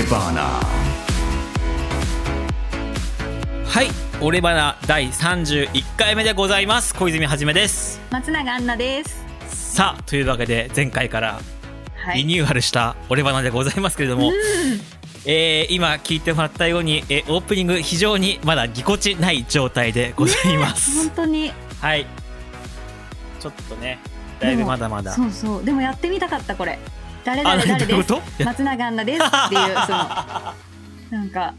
俺バナはいオレバナ第31回目でございます小泉はじめです松永アンナです。さあというわけで前回からはい。リニューアルしたオレバナでございますけれども、うんえー今聞いてもらったように、えーオープニング非常にまだぎこちない状態でございます、本当に。はいちょっっとねだいぶまだまだそうそう。でもやってみたかったこれ。誰あ々誰です。松永アンナです。っていうその なんか。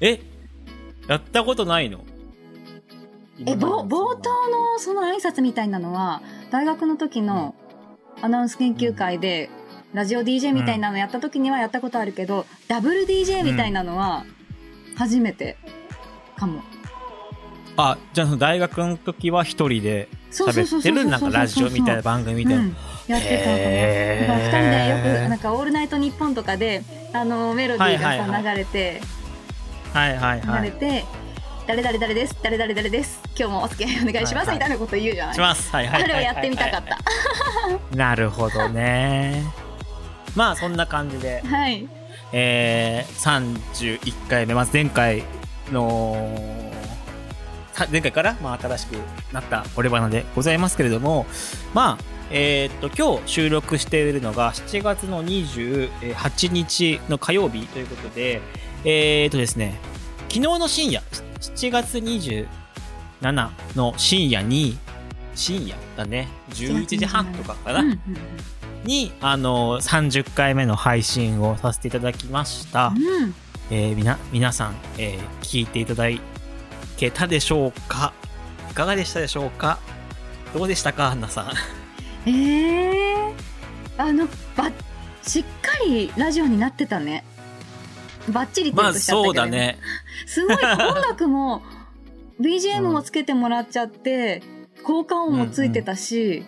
え？やったことないの？えぼ冒頭のその挨拶みたいなのは大学の時のアナウンス研究会でラジオ DJ みたいなのやった時にはやったことあるけど、ダブル DJ みたいなのは初めてかも。あじゃあその大学の時は一人で喋ってるなんかラジオみたいな番組みたいな、うん、やってたかも。へー。だから二人でよくなんか「オールナイトニッポン」とかであのメロディーがさ、流れてはいはいはい。流れて「誰々誰です誰々誰です今日もお付き合いお願いします」みたいなこと言うじゃない、します。はいはいはいあれをやってみたかった。なるほどね。まあそんな感じで。はい。えー、31回目。まず前回のさ前回から、まあ、新しくなった「俺バナ」でございますけれどもまあえーっと今日収録しているのが7月の28日の火曜日ということでえーっとですね昨日の深夜7月27の深夜に深夜だね11時半とかかな、うんうんうん。に、あの、30回目の配信をさせていただきました。うん。えーみな、皆さん、えー聞いていただけたでしょうか？いかがでしたでしょうか？どうでしたか？アンナさん。えー、あのばしっかりラジオになってたねバッチリってしちゃったけどそうだね。すごい音楽も BGM もつけてもらっちゃって効果音もついてたし、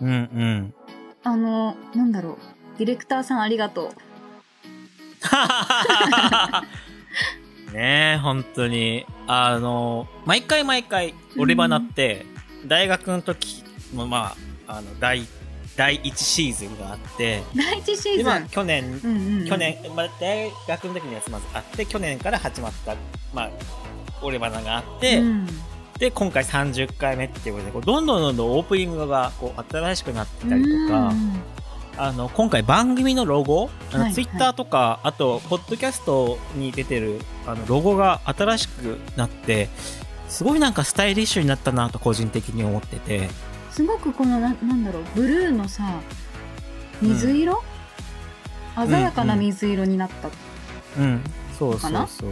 うんうん。あのなんだろうディレクターさんありがとねえ、本当に。あの、毎回毎回、俺バナって、大学の時も、まあ、あの、第、第1シーズンがあって、う第一シーズ今、ン去年、うんうんうん。去年、まあ、大学の時のやつまずあって、去年から始まった、まあ、俺バナがあって、うん。で、今回30回目っていうことで、こうどんどんどんどんオープニングがこう新しくなってきたりとか、うん。あの、今回番組のロゴ、あの、ツイッターとか、あと、ポッドキャストに出てる、あの、ロゴが新しくなって、すごいなんかスタイリッシュになったなと個人的に思ってて、すごくこのななんだろうブルーのさ水色、鮮やかな水色になった、うん、そうそかなうそう。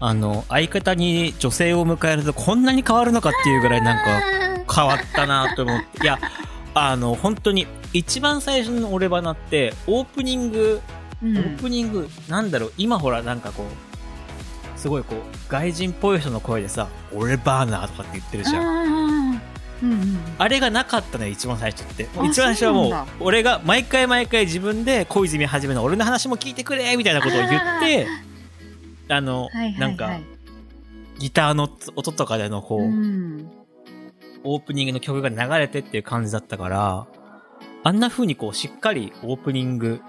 あの、相方に女性を迎えるとこんなに変わるのかっていうぐらいなんか変わったなと思って。いや、あの、本当に、一番最初の俺バナって、オープニング、うん。オープニング、なんだろう、今ほら、なんかこう、すごいこう、外人っぽい人の声でさ、俺バーナーとかって言ってるじゃん。うんうん。あれがなかったのよ、一番最初って。あ一番最初はもう俺が毎回毎回自分で小泉はじめの俺の話も聞いてくれみたいなことを言って、あの、はいはいはい。なんか、ギターの音とかでのこう、うん。オープニングの曲が流れてっていう感じだったから、あんな風にこう、しっかりオープニング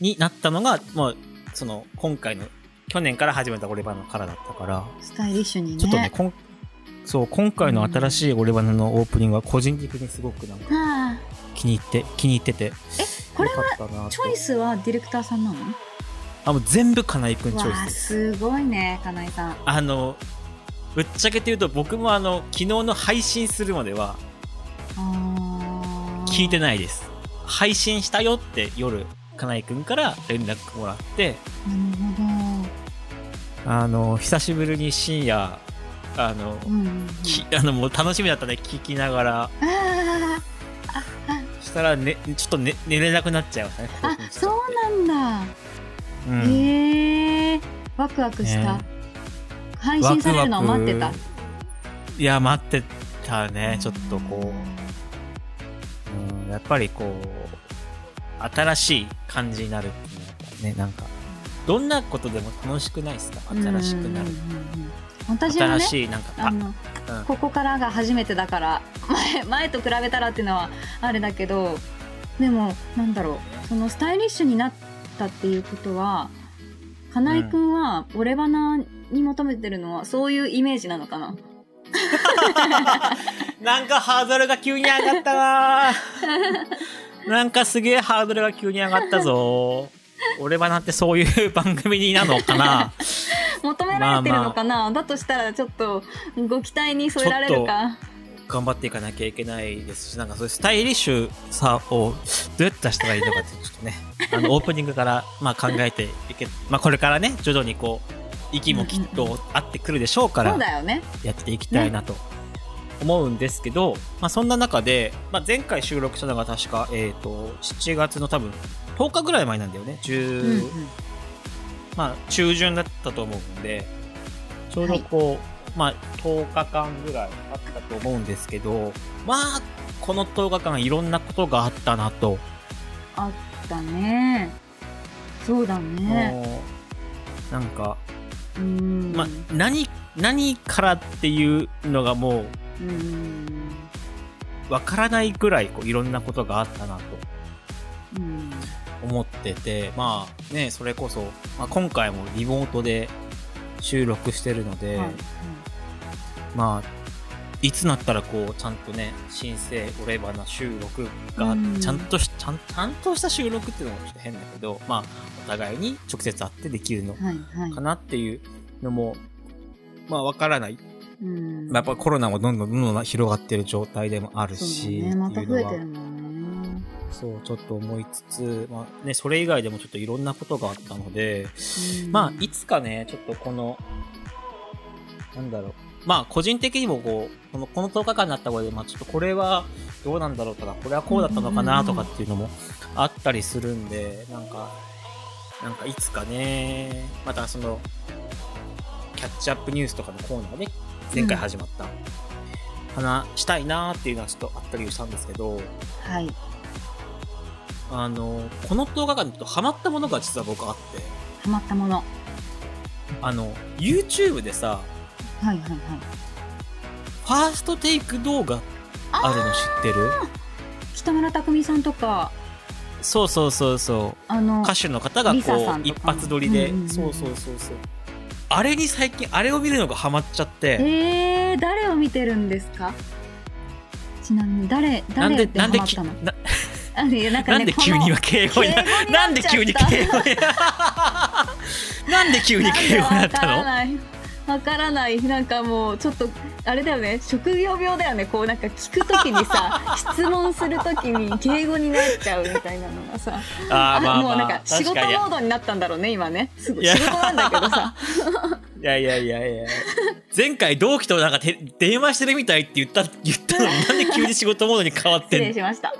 になったのが、まあ、その、今回の、去年から始めたオレバナからだったから、スタイリッシュにね。ちょっとね、そう、今回の新しいオレバナのオープニングは個人的にすごくなんかあ。気に入って、気に入ってて。えこれはチョイスはディレクターさんなの？あ、もう全部金井くんチョイスです。すごいね金井さん。あの、ぶっちゃけて言うと僕もあの、昨日の配信するまでは聞いてないです。配信したよって夜、金井くんから連絡もらって、なるほあの、久しぶりに深夜、あの、どうんうんうん。き あの、もう楽しみだったね、聞きながら、したらね、ちょっと、ね、寝れなくなっちゃいましたね。興あそうなんだ、うん。へえワクワクした、ね。配信されるのを待ってた。いや、待ってたね、ちょっとこう。うん、やっぱりこう、新しい感じになるっていうのはね、なんか、どんなことでも楽しくないですか？新しくなる。うんうんうんうん私はね新しいなんかあのうん。ここからが初めてだから 前前と比べたらっていうのはあれだけどでもなんだろうそのスタイリッシュになったっていうことは金井くんは俺花に求めてるのはそういうイメージなのかな？なんかハードルが急に上がったな。なんかすげえハードルが急に上がったぞ。俺はなんてそういう番組になのかな求められてるのかな、だとしたらちょっとご期待に添えられるか。頑張っていかなきゃいけないですし、なんかそういうスタイリッシュさをどうやって出したらいいのかってちょっとね、あの、オープニングから、まあ考えていけ、まあこれからね、徐々にこう、息もきっと合ってくるでしょうからやっていきたいなと思うんですけど、まあそんな中で、まあ前回収録したのが確か、えっ、と、7月の多分、10日ぐらい前なんだよね。10、うんうんまあ中旬だったと思うんで、ちょうどこう、まあ10日間ぐらいあったと思うんですけど、まあ、この10日間いろんなことがあったなと。あったね。そうだね。なんか、うん。まあ、何、何からっていうのがもうん。うわからないぐらいこういろんなことがあったなと。うん思ってて、まあね、それこそ、まあ、今回もリモートで収録してるので、はい。まあ、いつなったらこう、ちゃんとね、申請、オレバな収録がうん、ちゃんとし、ちゃん、ちゃんとした収録っていうのもちょっと変だけど、まあ、お互いに直接会ってできるのはいはい。かなっていうのも、まあ、わからない。うん。まあやっぱコロナもどんどんどんどん広がってる状態でもあるし、だね。また増えっていうのはてるもんねそう、ちょっと思いつつ、まあね、それ以外でもちょっといろんなことがあったので、うん。まあ、いつかね、ちょっとこの、なんだろう。まあ、個人的にもこう、この、この10日間になったことで、まあ、ちょっとこれはどうなんだろうとか、これはこうだったのかなとかっていうのもあったりするんで、なんか、なんかいつかね、またその、キャッチアップニュースとかのコーナーね、前回始まった、話したいなーっていうのはちょっとあったりしたんですけど、はいあの、この10日間でちょっとハマったものが実は僕あって、ハマったもの。はあの、YouTube でさ、いはいはい。ファーストテイク動画あるの知ってる？北村匠海さんとか。そうそうそうそう。あの歌手の方がこう、一発撮りで、うんうんうんうん。そうそうそうそう。あれに最近、あれを見るのがハマっちゃって、えー、誰を見てるんですか？ちなみに誰なんで、誰ハマったの？なあいやなんかね なんで急に敬語にな、んで急に敬語になんで急にの敬語になったの？ない。わからない。なんかもうちょっとあれだよね。職業病だよね。こうなんか聞くときにさ 質問するときに敬語になっちゃうみたいなのがさ。あーまあもうなんまあか仕事モードになったんだろうね今ね。すぐい。や。仕事なんだけどさいやいやいやいや。前回同期となんかて電話してるみたいって言った、言ったのになんで急に仕事モードに変わってんの？失礼しました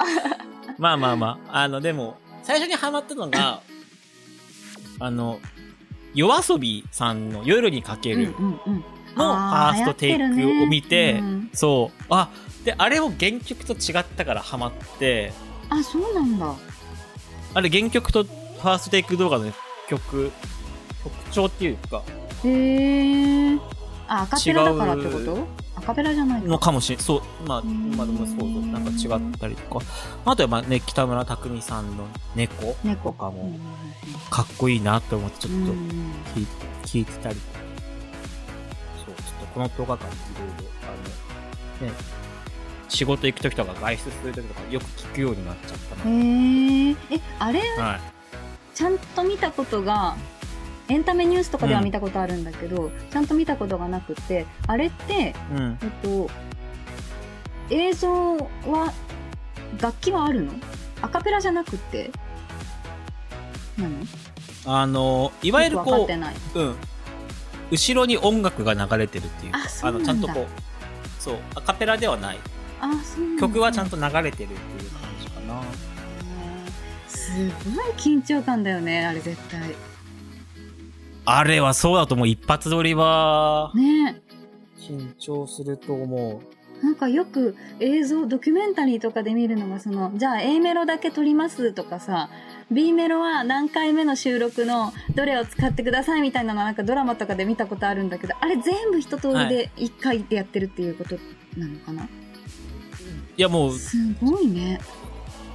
まあまあまあ。あの、でも、最初にハマったのが、あの、夜遊びさんの夜にかけるのファあーストテイクを見て、そう。あ、で、あれを原曲と違ったからハマって、あそうなんだ。あれ原曲とファーストテイク動画の曲、曲調っていうか、へえあアカペラだからってこ違と？アカペラじゃないのかかもしれん。そう、まあ、んまあでもそうそう、なんか違ったりとか。あとはまあね、北村匠海さんの猫猫とかもかっこいいなって思ってちょっとうん聞い聞いてたり。そう、ちょっとこの10日間いろいろ、あの、ね、仕事行くときとか外出するときとかよく聞くようになっちゃったな。へええあれ？はい。ちゃんと見たことがエンタメニュースとかでは見たことあるんだけど、ちゃんと見たことがなくてあれってうん。えっと映像は楽器はあるの？アカペラじゃなくて？なのあの、いわゆるこう、うん。後ろに音楽が流れてるっていうか、あの、ちゃんとこう、そう、アカペラではない。あそう曲はちゃんと流れてるっていう感じかな。すごい緊張感だよねあれ絶対あれはそうだと思う。一発撮りは、ね。緊張すると思なんかよく映像ドキュメンタリーとかで見るのがそのじゃあ A メロだけ撮りますとかさ B メロは何回目の収録のどれを使ってくださいみたいなのなんかドラマとかで見たことあるんだけど、あれ全部一通りで1回でやってるっていうことなのかな、いやもう、すごいね。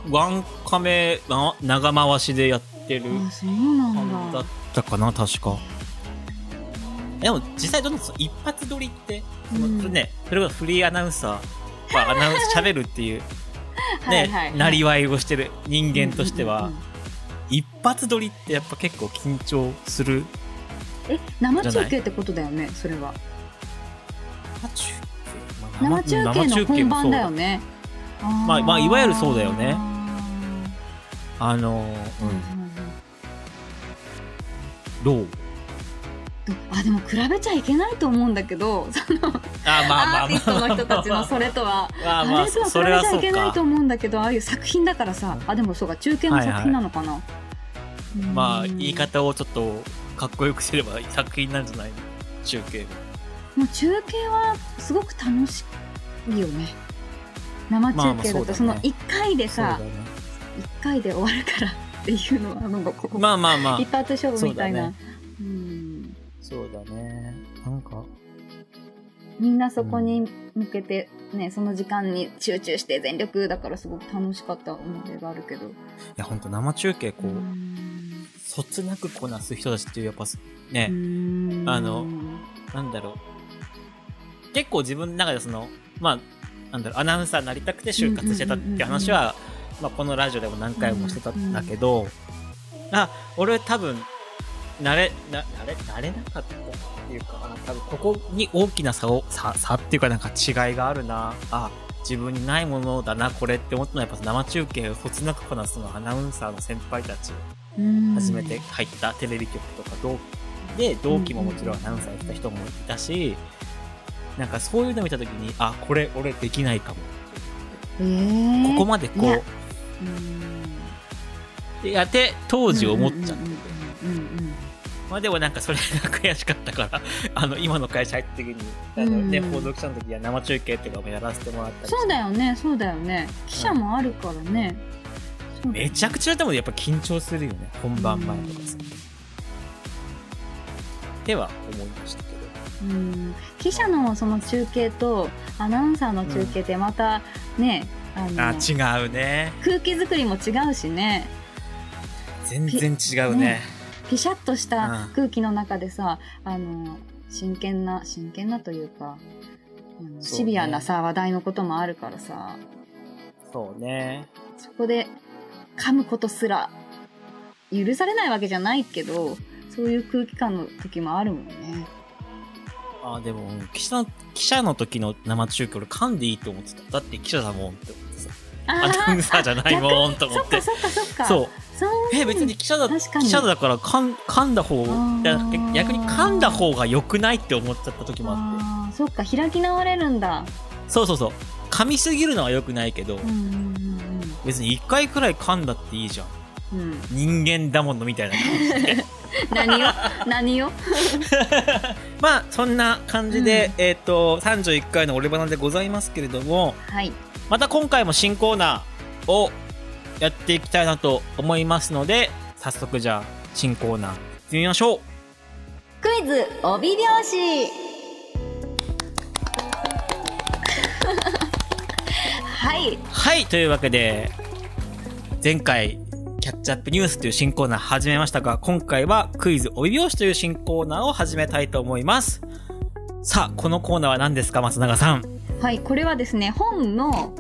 ワンカメ、な長回しでやってるあ、そうなんだ。だっ。たかな、確か。でも実際どうなんですか？一発撮りって、そのうん。それね、それこそフリーアナウンサー、まあ、アナウンス喋るっていう、ね、はいはい。なりわいをしてる人間としては、うんうんうん一発撮りってやっぱ結構緊張する。え、生中継ってことだよね、それは。生生中継の本番だよね。まあまあいわゆるそうだよね。ああのうんあでも比べちゃいけないと思うんだけどそのあまあまあ。アーティストの人たちのそれとは。まあれとは比べちゃいけないかと思うんだけどああいう作品だからさ。あでもそうか中継の作品なのかな、うんまあ言い方をちょっとかっこよくすれば作品なんじゃないの？中継もう中継はすごく楽しいよね。生中継だと。そのそうだね。1回でさそうだね。1回で終わるからっていうのはなんかここまあまあまあ。一発勝負みたいな。そうだね。うん。ね。なんかみんなそこに向けてね、その時間に集中して全力だからすごく楽しかった思い出があるけど。いや本当生中継こう、うん。そつなくこなす人たちっていうやっぱすね、うん。あのなんだろう。結構自分の中でそのまあなんだろうアナウンサーになりたくて就活してたっていう話は、まあ、このラジオでも何回もしてたんだけど、あ俺多分慣れな慣れ慣れなかったっていうかあ多分ここに大きな差を差差っていうかなんか違いがあるな。あ自分にないものだなこれって思ったのはやっぱ生中継をそつなくこなすのはアナウンサーの先輩たち初めて入ったテレビ局とか同で同期ももちろんアナウンサーやってた人もいたしなんかそういうの見た時にあこれ俺できないかも。えー、ここまでこうでやって当時思っちゃってて。うんうんうんうんまあでもなんかそれが悔しかったから あの今の会社入った時にあの、ねうん。報道記者の時は生中継とかもやらせてもらったりそうだよねそうだよね。記者もあるからね、そうだよね。めちゃくちゃでもやっぱ緊張するよね本番前とかさ。では思いましたけど。うん。記者のその中継とアナウンサーの中継ってまたね、あのあ違うね。空気作りも違うしね。全然違うね。ピシャッとしたうん。空気の中でさ、あの真剣な真剣なというかうね。シビアなさ話題のこともあるからさ。そうね。そこで噛むことすら許されないわけじゃないけどそういう空気感の時もあるもんね。あでも記者の記者の時の生中継俺噛んでいいと思ってた。だって記者だもんってアナウンサーじゃないもんと思って。そっかそっかそっか。そう。え別に記者だ記者だから噛ん噛んだ方ー。じゃなくて逆に噛んだ方が良くないって思っちゃった時もあって。そっか開き直れるんだ。そうそうそう。噛みすぎるのは良くないけど、うんうん別に1回くらい噛んだっていいじゃん。うん。うん。うん、人間だものみたいな感じで。何を？何を？まあそんな感じで、えっ、と31回の「俺バナ」でございますけれどもはい。また今回も新コーナーをやっていきたいなと思いますので早速じゃあ新コーナー行ってみましょう。クイズ帯拍子。はい。はいというわけで前回キャッチアップニュースという新コーナー始めましたが今回はクイズ帯拍子という新コーナーを始めたいと思います。さあこのコーナーは何ですか松永さん？はい、これはですね、本の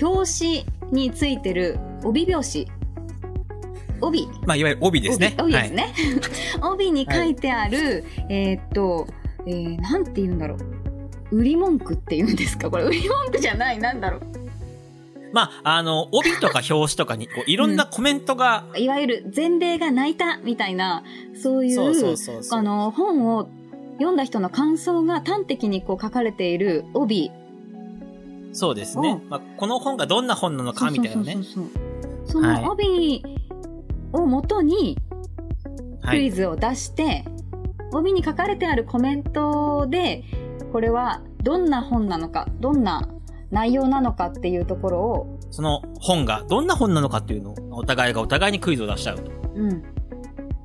表紙についてる帯拍子。帯。まあいわゆる帯ですね帯帯ですね。帯に書いてある、えーっと、えー、なんて言うんだろう。売り文句って言うんですか？これ売り文句じゃないなんだろうまあ、あの、帯とか表紙とかに、こう、いろんな コメントが、いわゆる全米が泣いたみたいな、そういう、そうそうそうそうあの、本を読んだ人の感想が端的にこう書かれている帯。そうですね。うまあ、この本がどんな本なのか、みたいなねそう。そうその帯をもとにはい。クイズを出して、帯に書かれてあるコメントで、これはどんな本なのか、どんな内容なのかっていうところを、その本がどんな本なのかっていうのを、お互いがお互いにクイズを出しちゃうと。うん。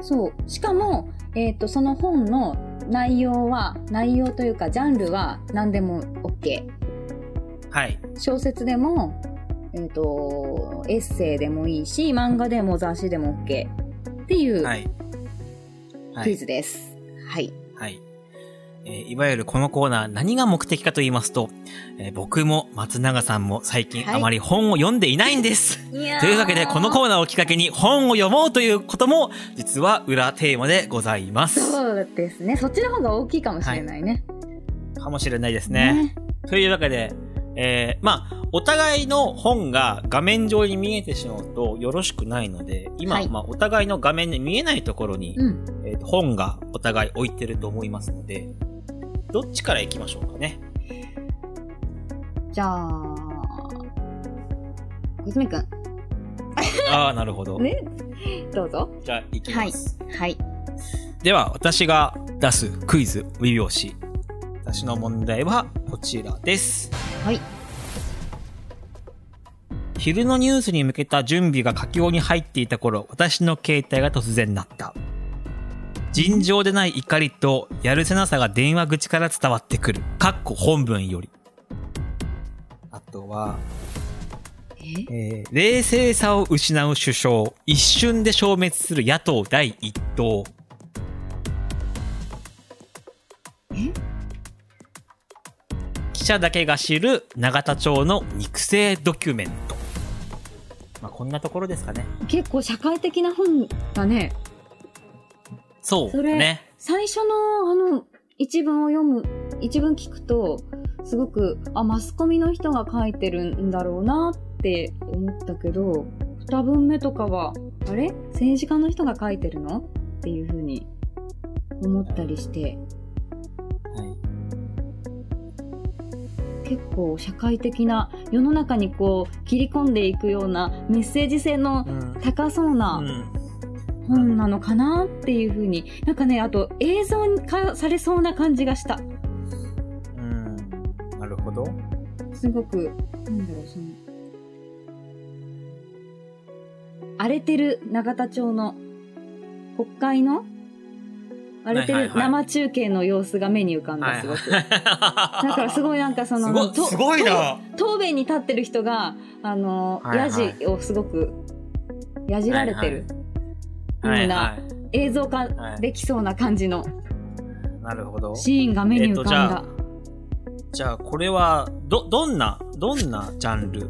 そう。しかも、えっ、と、その本の内容は、内容というか、ジャンルは何でも OK。はい。小説でも、えっ、と、エッセイでもいいし、漫画でも雑誌でも OK。っていうはい。はクイい。ズです。はい。はい。えーいわゆるこのコーナー何が目的かと言いますと、えー僕も松永さんも最近はいあまり本を読んでいないんです。いやというわけで、このコーーナーをきっかけに本を読もうということも、実は裏テーマでございます。そうですね。そっちの方が大きいかもしれないね。かもしれないですね。というわけで、えー、まあ、お互いの本が画面上に見えてしまうとよろしくないので、今、はいまあ、お互いの画面で見えないところに、うん。えーと本がお互い置いてると思いますので、どっちから行きましょうかね？じゃあ、小泉くん。ああ、なるほど。ね？どうぞ。じゃあ、行きます。はい。では、私が出すクイズ、微拍子。私の問題はこちらです。はい。昼のニュースに向けた準備が佳境に入っていた頃、私の携帯が突然鳴った。尋常でない怒りとやるせなさが電話口から伝わってくる。かっこ本文より。あとは、え？えー冷静さを失う首相、一瞬で消滅する野党第一党。者だけが知る永田町の肉声ドキュメント。まあ、こんなところですかね。結構社会的な本だね。そうそれね。最初のあの、一文を読む、一文聞くと、すごく、あ、マスコミの人が書いてるんだろうなって思ったけど、二文目とかは、あれ？政治家の人が書いてるの？っていうふうに思ったりして、結構社会的な、世の中にこう、切り込んでいくようなメッセージ性のうん。高そうなうん。本なのかなっていうふうに、なんかね、あと映像に化されそうな感じがした。うん。なるほど。すごく、なんだろう、その、荒れてる永田町の国会の荒れてるはいはいはい生中継の様子が目に浮かんだ、すごく。だからすごいなんかその、すごいなと答弁に立ってる人が、あの、はいはいヤジをすごく、やじられてる。はいようなは映像化はいできそうな感じのい。なるほど。シーンが目に浮かんだ。えっとじゃあ、これは、ど、どんな、どんなジャンルう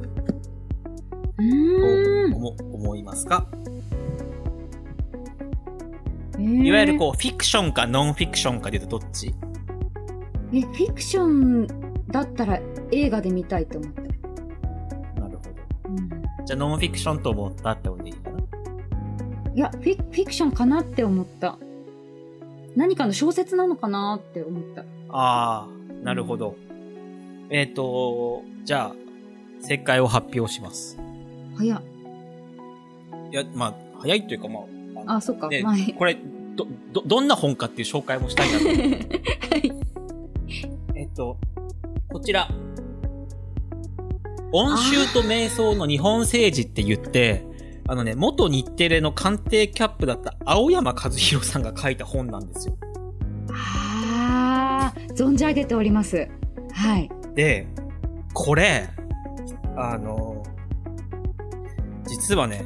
ーん。思思いますか？えーいわゆるこう、フィクションかノンフィクションかで言うとどっち？え、フィクションだったら映画で見たいと思った。なるほど。うんじゃあ、ノンフィクションと思ったってことでいいかな？いやフィ、フィクションかなって思った。何かの小説なのかなって思った。ああ、なるほど。えっ、と、じゃあ、正解を発表します。早っ。いや、まあ、早いというか、まあ、あそっか。ね。これ、ど、ど、どんな本かっていう紹介もしたいなと。えっと、こちら。音集と瞑想の日本政治って言って、あのね、元日テレの官邸キャップだった青山和弘さんが書いた本なんですよ。あー、存じ上げております。はい。で、これ、あの、実はね、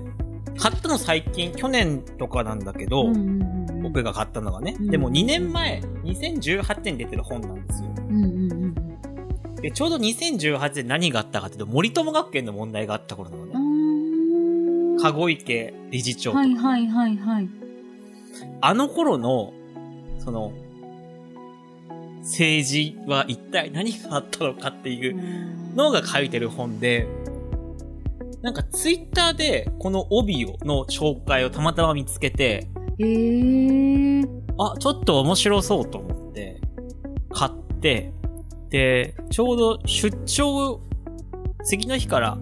買ったの最近、去年とかなんだけど、うんうんうん僕が買ったのがね。うんでも2年前、2018年に出てる本なんですよ。うんうんうんで、ちょうど2018年何があったかっていうと、森友学園の問題があった頃なのね。うん。籠池理事長とか、はいはいはいはい。あの頃の、その、政治は一体何があったのかっていうのが書いてる本で、なんかツイッターでこの帯をの紹介をたまたま見つけて、へー。あ、ちょっと面白そうと思って、買って、で、ちょうど出張、次の日から、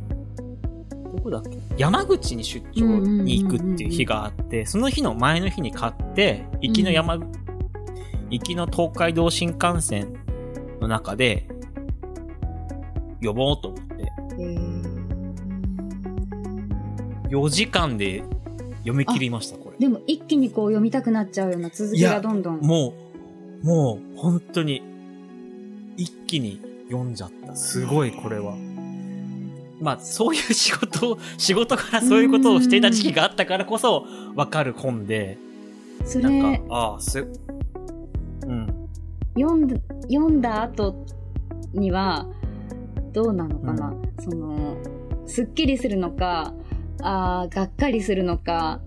どこだっけ？山口に出張に行くっていう日があって、その日の前の日に買って、行きの山、行きの東海道新幹線の中で、呼ぼうと思って。えー4時間で読み切りました、これ。でも一気にこう読みたくなっちゃうような続きがどんどん。もう、もう、本当に、一気に読んじゃった。すごい、これは。まあ、そういう仕事を、仕事からそういうことをしていた時期があったからこそ、わかる本で、そなんれか、ああ、す、うん。読んだ読んだ後にはどうなのかな、そのすっきりするのかあーがっかりするのか。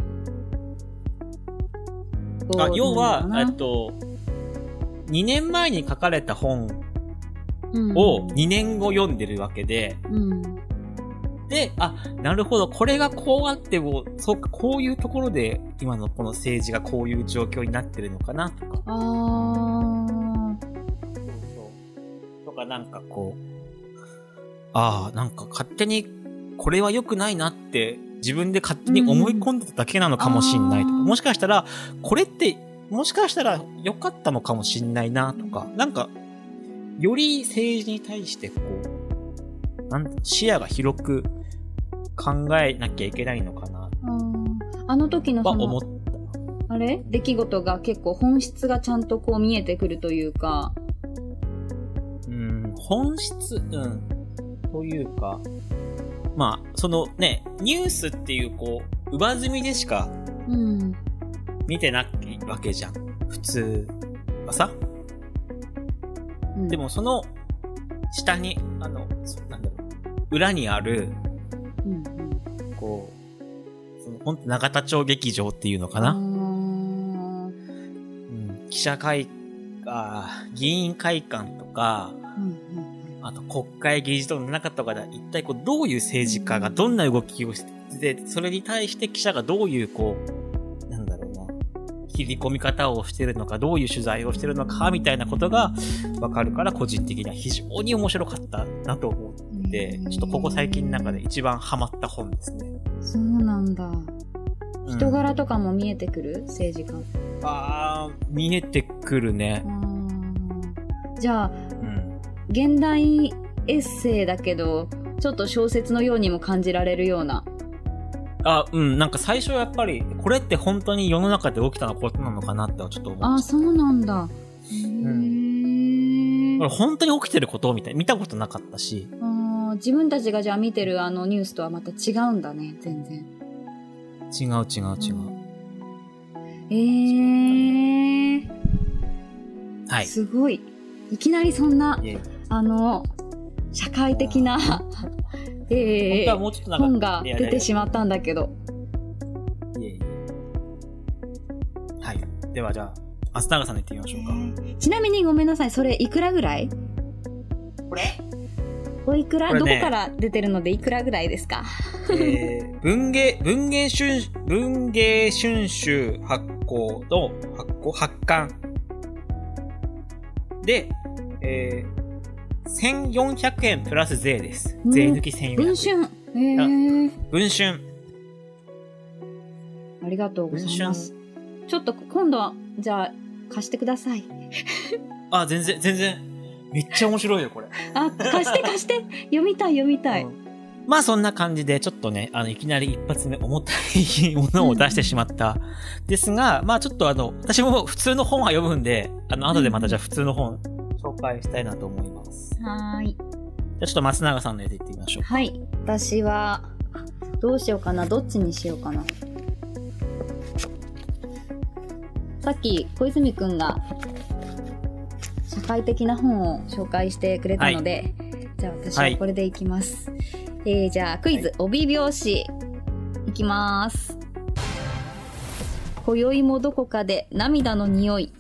あ要は、えっと、2年前に書かれた本を2年後読んでるわけで、うん。で、あ、なるほど、これがこうあっても、そうか、こういうところで、今のこの政治がこういう状況になってるのかな、とか。あー。とか、なんかこう、ああ、なんか勝手に、これは良くないなって、自分で勝手に思い込んでただけなのかもしんないとか、うん。もしかしたら、これって、もしかしたら良かったのかもしんないな、とか、なんか、より政治に対してこう、なんて視野が広く考えなきゃいけないのかな、あの時のそのあれ？出来事が結構本質がちゃんとこう見えてくるというか。うん、本質、うん、というか、まあ、そのね、ニュースっていうこう、上積みでしかうん。見てないわけじゃん。普通はさ。うん。でもその下に、あの、そなんだろう、裏にある、こう、その本当永田町劇場っていうのかな、うん、記者会、あー議員会館とか、うんうんあと国会議事堂の中とかで一体こうどういう政治家がどんな動きをしてて、それに対して記者がどういうこう、なんだろうな、切り込み方をしてるのか、どういう取材をしてるのか、みたいなことがわかるから個人的には非常に面白かったなと思って、ちょっとここ最近の中で一番ハマった本ですね。そうなんだうん人柄とかも見えてくる政治家あー見えてくるね。じゃあうん。現代エッセイだけどちょっと小説のようにも感じられるような。あ、うん、なんか最初やっぱり、これって本当に世の中で起きたことなのかなってはちょっと思っあてそうなんだ。へー。これ本当に起きてることみたい見たことなかったし、自分たちがじゃあ見てるあのニュースとはまた違うんだね全然。違う違う違う。えー、はい。すごいいきなりそんなあの社会的な えー本が出てしまったんだけど。いえいえ。はい。ではじゃあ、松永さんで言ってみましょうか。ちなみにごめんなさいそれいくらぐらい？これ？おいくら、ね。どこから出てるのでいくらぐらいですか？えー、文芸、文芸春、文芸春秋発行の発行、発刊。で、えー、1400円プラス税です。うん税抜き1400円。文春えー、文春。ありがとうございますちょっと今度はじゃあ貸してくださいあ、全然、全然。めっちゃ面白いよ、これ。あ貸して貸して読みたい読みたい、うんまあそんな感じで、ちょっとね、あの、いきなり一発目重たいものを出してしまった。ですが、まあちょっとあの、私も普通の本は読むんで、あの、後でまたじゃあ普通の本紹介したいなと思います。じゃはーいあちょっと松永さんのやつ行ってみましょう。はい。私はどうしようかな。どっちにしようかな。さっき小泉くんが社会的な本を紹介してくれたので、じゃあ私はこれでいきます、えー、じゃあクイズ、帯拍子。いきます。今宵もどこかで涙の匂い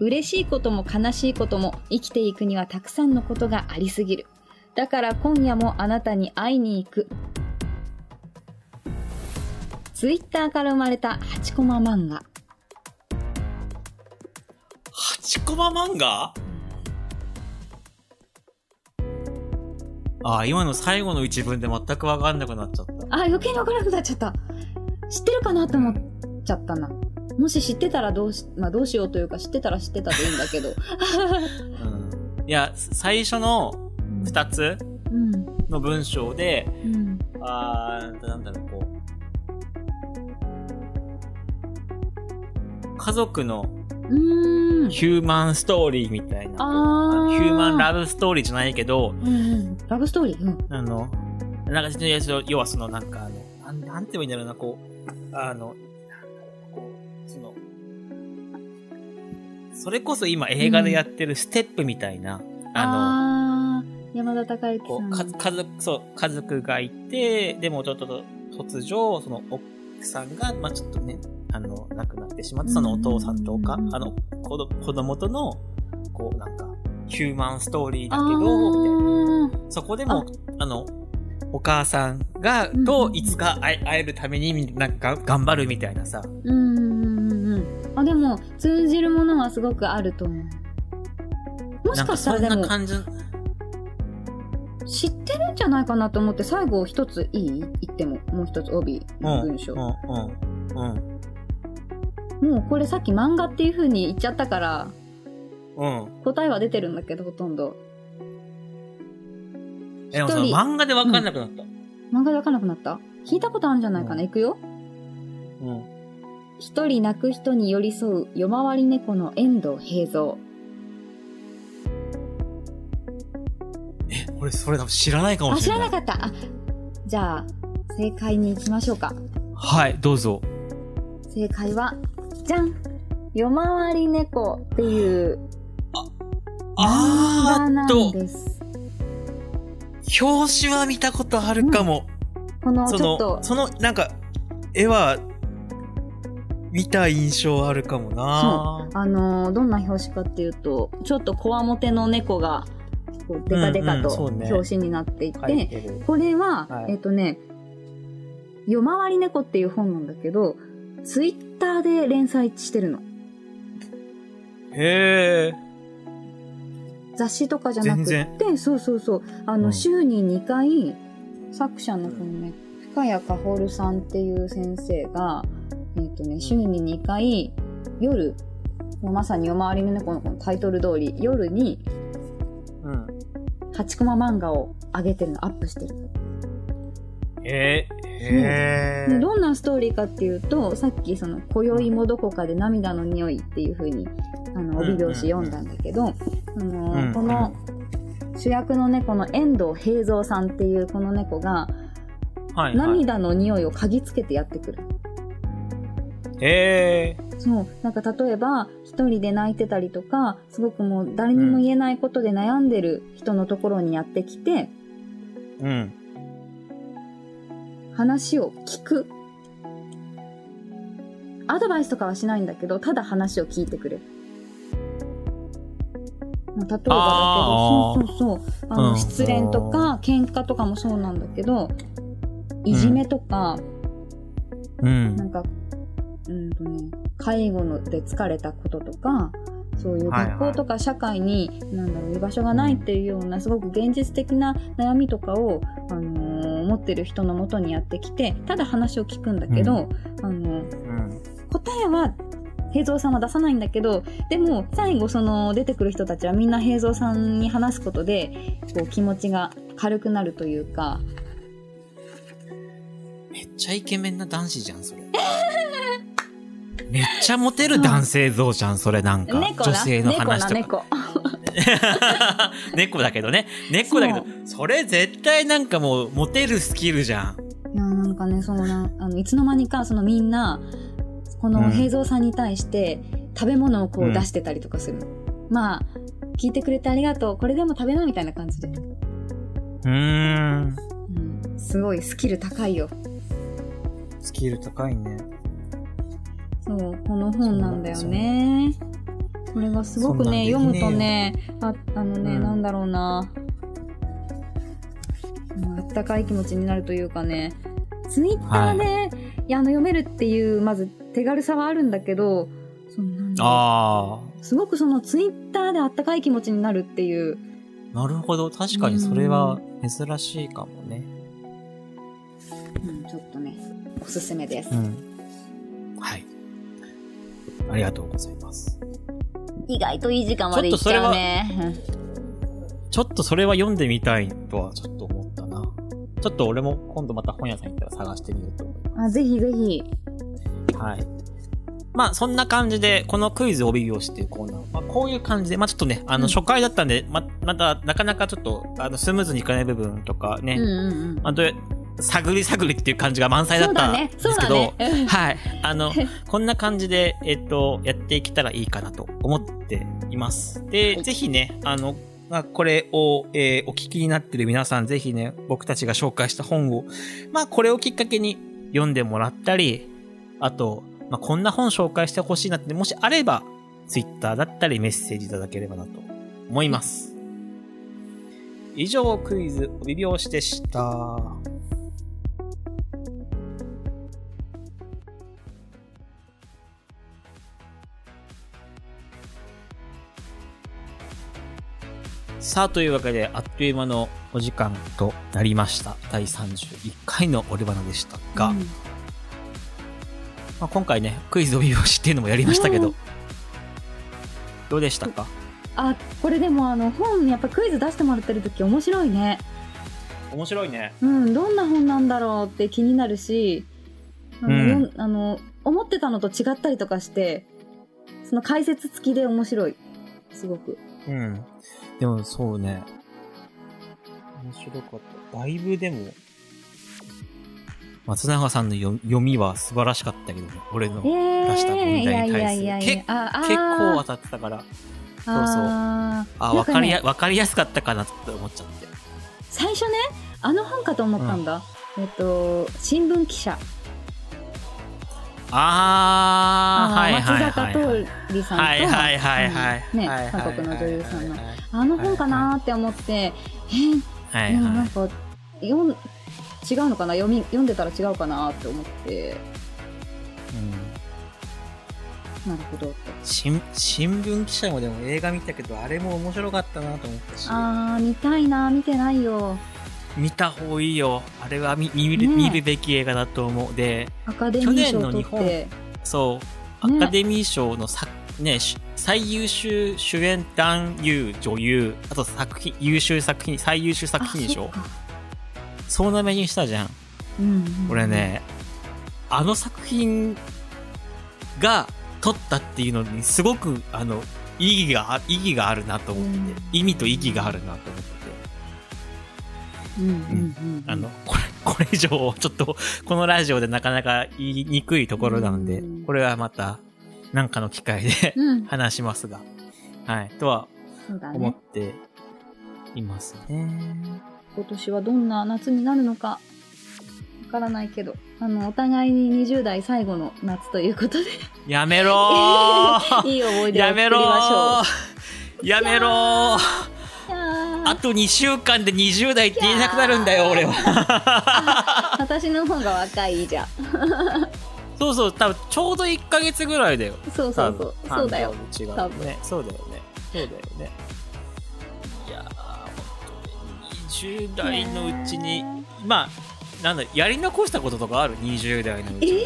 嬉しいことも悲しいことも生きていくにはたくさんのことがありすぎる。だから今夜もあなたに会いに行く。ツイッターから生まれた8コマ漫画。8コマ漫画？あ、今の最後の一文で全くわかんなくなっちゃった。あ余計に分からなくなっちゃった。知ってるかなと思っちゃったなもし知ってたらどうし,、まあ、どうしようというか知ってたら知ってたでいいんだけどうん。いや、最初の二つうん。の文章で、うん。あー、なんだろう、こう。家族の。ヒューマンストーリーみたいな。ヒューマンラブストーリーじゃないけど、うんうん。ラブストーリー？うん。あの、なんか、要はその、なんか、あの、なんなんて言えばいいんだろうな、こう、あの、それこそ今映画でやってるステップみたいな、ああー山田孝之さ。うんか家族、そう、家族がいて、でもちょっと突如、その奥さんが、まあちょっとね、あの、亡くなってしまって、そのお父さんとか、うんあの、子ど子供との、こう、なんか、ヒューマンストーリーだあけど、みたいな。ーそこでも、あの、お母さんが、うんと、いつか会えるために、なんか、頑張るみたいなさ。うんうんうんうん。あ、でも、通じるものはすごくあると思う。もしかしたらでも。知ってるんじゃないかなと思って、最後一ついい？言っても、もう一つ帯の文章。うん、うん、うん。もうこれさっき漫画っていう風に言っちゃったから、うん。答えは出てるんだけど、ほとんど。え、でもその一人漫画でわかんなくなった。漫画でわかんなくなった？聞いたことあるんじゃないかな、いくよ。うん。一人泣く人に寄り添う夜回り猫の遠藤平蔵。え、俺それ多分知らないかもあ、知しれな。らないかった。あ、じゃあ、正解に行きましょうか。はい、どうぞ。正解は、じゃん夜回り猫っていう漫画なあーっと、んです。表紙は見たことあるかも。このその、ちょっと、その、なんか、絵は、見た印象あるかもな。あのーどんな表紙かっていうと、ちょっとこわもての猫が、こう、デカデカとうんうんそうね。表紙になっていて、書いてる。これは、はい。えっ、とね、夜回り猫っていう本なんだけど、ツイッターで連載してるの。へえ。雑誌とかじゃなくて、そうそうそう、あの、うん。週に2回、作者のこのね、深谷かほるさんっていう先生が、えっ、とね、週に2回、夜、もうまさに夜回りの猫のこのタイトル通り、夜にうん。8コマ漫画を上げてるの、アップしてるえ。へえ。でどんなストーリーかっていうとさっきその「今宵もどこかで涙の匂い」っていう風にあの帯表紙読んだんだけど、あのうんこの主役の猫の遠藤平蔵さんっていうこの猫がはい、はい。涙の匂いを嗅ぎつけてやってくる。へえ。そう。なんか例えば一人で泣いてたりとかすごくもう誰にも言えないことで悩んでる人のところにやってきてうん。話を聞く。アドバイスとかはしないんだけどただ話を聞いてくれる。まあ例えばだけどそうそうそう。あの、うん。失恋とか喧嘩とかもそうなんだけどいじめとか、うん。な。んかうんとね介護ので疲れたこととかそういう学校とか社会に、なんだろう居場所がないっていうようなすごく現実的な悩みとかを、あのー持ってる人のもとにやってきてただ話を聞くんだけど、あのうん。答えは平蔵さんは出さないんだけどでも最後その出てくる人たちはみんな平蔵さんに話すことでこう気持ちが軽くなるというかめっちゃイケメンな男子じゃん、それ。めっちゃモテる男性像じゃん、それなんか。女性の猫話とか。な 猫猫だけどね。猫だけど、それ絶対なんかもう、モテるスキルじゃん。いやなんかねそのなあのいつの間にかそのみんなこのうん平蔵さんに対して食べ物をこううん出してたりとかするの、まあ聞いてくれてありがとうこれでも食べなみたいな感じで、うーん。うん、すごいスキル高いよスキル高いね。そうこの本なんだよねこれがすごくね読むとねああのね、うんなんだろうなあったかい気持ちになるというかねツイッターで、いやあの読めるっていうまず手軽さはあるんだけどそのなんあすごくそのツイッターであったかい気持ちになるっていう。あ。なるほど。確かにそれは珍しいかもね。うん、ちょっとね、おすすめです。うん。はい。ありがとうございます。意外といい時間までいっちゃうね。ちょっとそれは読んでみたいとはちょっと思ったな。ちょっと俺も今度また本屋さん行ったら探してみようと思いまあ、ぜひぜひ。す。はい。まあ、そんな感じで、このクイズ帯拍子っていうコーナー、まあ、こういう感じで、まあちょっとね、あの、うん初回だったんで、ま、まだ、なかなかちょっと、あの、スムーズにいかない部分とかね、うんうんうん。あと、探り探りっていう感じが満載だったんで。すけど、ね。はい。あの、こんな感じで、えっと、やっていけたらいいかなと思っています。で、はいぜひね、あの、まあ、これを、えーお聞きになってる皆さん、ぜひね、僕たちが紹介した本を、まあ、これをきっかけに読んでもらったり、あと、まあ、こんな本紹介してほしいなって、もしあれば、ツイッターだったりメッセージいただければなと思います。以上、クイズ、帯拍子でした。さあ、というわけで、あっという間のお時間となりました。第31回のオレバナでしたが、うんまあ、今回ね、クイズ帯拍子っていうのもやりましたけど、うんどうでしたか？あ、これでもあの、本、やっぱクイズ出してもらってる時面白いね。面白いね。うん、どんな本なんだろうって気になるし、あの、うんあの思ってたのと違ったりとかして、その解説付きで面白い。すごく。うん。でもそうね。面白かった。だいぶでも、松永さんの読読みは素晴らしかったけどね。俺の。えー、出した問題に対するいやいやいやいや結構当たってたから、そうそうあーあ、なんかねわかりや、わかりやすかったかなって思っちゃって。最初ねあの本かと思ったんだ、えっと新聞記者あー、はいはいはい松坂桃李さんと、はいはいはいはい。うんねはいはいはい韓国の女優さんのはいあの本かなーって思って、えーはいはい。でもなんか違うのかな？読み読んでたら違うかなって思って。うん。なるほど。新新聞記者もでも映画見たけど、あれも面白かったなと思ったし、あー見たいな見てないよ。見た方がいいよ。あれは見見る,、ねえ。見るべき映画だと思う。で、アカデミー賞取去年の日本そう、アねカデミー賞の作、ね、し最優秀主演男優、女優、あと作品、優秀作品、最優秀作品賞あそっか。総なめにしたじゃん。うんうん俺ね、あの作品が撮ったっていうのにすごく、あの、意義があ、意義があるなと思ってて、うん。意味と意義があるなと思ってて、うんうんうんあの、これ、これ以上、ちょっと、このラジオでなかなか言いにくいところなのでうん、これはまた、なんかの機会でうん。話しますが、はい、とは思っねていますね。今年はどんな夏になるのかわからないけどあのお互いに20代最後の夏ということで。やめろー。いい思い出をやめろ作りましょう。ーやめろあと2週間で20代って言えなくなるんだよ、俺は。私の方が若いじゃんそうそう、多分ちょうど1ヶ月ぐらいだよ。そうそうそうそうだよ違多分うね。そうだよね。そうだよね。いやー、本当に20代のうちに、まあ、なんだ、やり残したこととかある ?20 代のうちに。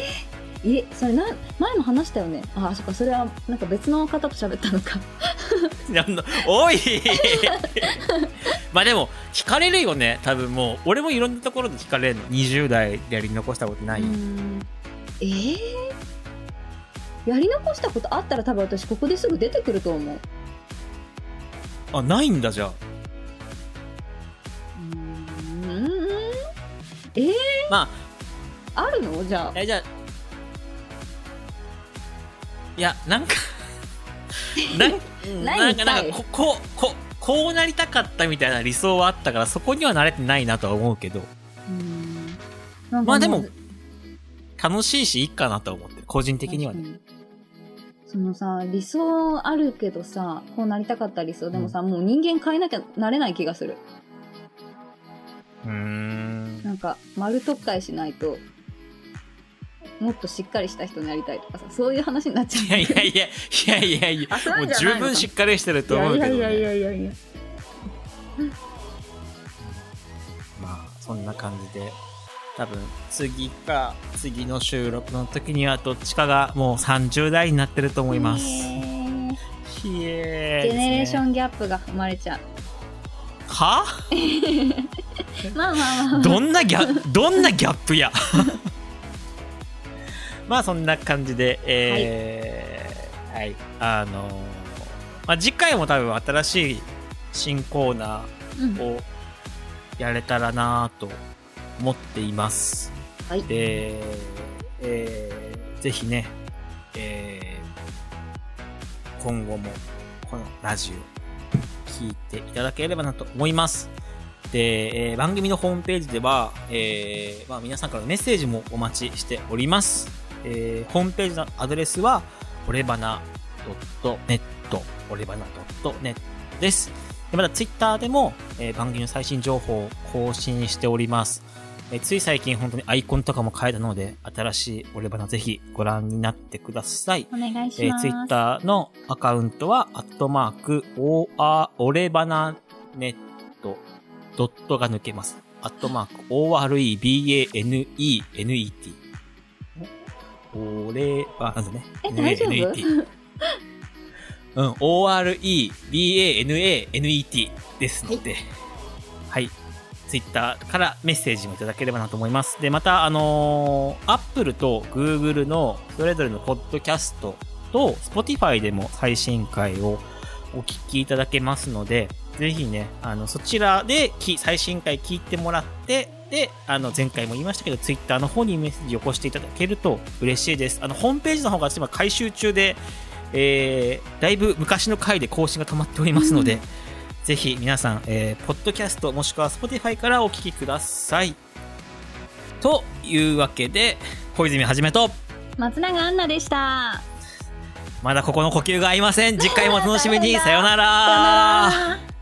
えそれな前も話したよねあそっかそれはなんか別の方と喋ったのか なんだおいまあでも、聞かれるよね。多分もう、俺もいろんなところで聞かれるの。20代でやり残したことない、えー、やり残したことあったら多分私ここですぐ出てくると思う。あ、ないんだ、じゃあ。うーん。えー、まあ。るの？じゃあ。え、じゃあ、いや、なんか、なんなんか、なんか、こ、こう、こう、こうなりたかったみたいな理想はあったから、そこには慣れてないなとは思うけど、まあでも楽しいし、いいかなとは思ってる、個人的にはね。そのさ理想あるけどさこうなりたかった理想でもさ、もう人間変えなきゃなれない気がする。うーん。なんか丸特会しないともっとしっかりした人になりたいとかさそういう話になっちゃう。いやいやいや、いやいやいや、もう十分しっかりしてると思うけど、ね。いやいやいやいやいや。まあ、そんな感じで、多分、次か、次の収録の時には、どっちかがもう30代になってると思います。ひえージェネレーション。ンギャップが生まれちゃう。は？まあまあまあまあ。どんなギャどんなギャップや？まあそんな感じでえーはい、あのーまあ、次回も多分新しい新コーナうん。ーをやれたらなと思っています。はいで、えーぜひね、えー今後もこのラジオ聞いていただければなと思います。で、えー番組のホームページでは、えーまあ、皆さんからのメッセージもお待ちしております。えーホームページのアドレスは、オレバナ .net、オレバナ .net です。でまたツイッターでも、えー番組の最新情報を更新しております。えーつい最近本当にアイコンとかも変えたので、新しいオレバナぜひご覧になってください。お願いしえー、ます。ツイッターのアカウントは、アットマーク、オーオレバナネット、ドットが抜けます。アットマーク、OREBANENET。オレ、あ、なんだね。え大丈夫？うん、OREBANANET ですので、はい。ツイッターからメッセージもいただければなと思います。で、また、あのー、Apple と Google のそれぞれのポッドキャストと Spotify でも最新回をお聞きいただけますので、ぜひね、あの、そちらで最新回聞いてもらって、で、あの、前回も言いましたけど、Twitter の方にメッセージを起こしていただけると嬉しいです。あの、ホームページの方が今回収中で、えー、だいぶ昔の回で更新が止まっておりますので、ぜひ皆さん、えー、ポッドキャストもしくは Spotify からお聞きください。というわけで、小泉はじめと、松永アンナでした。まだここの呼吸が合いません。次回もお楽しみに。さような。ら。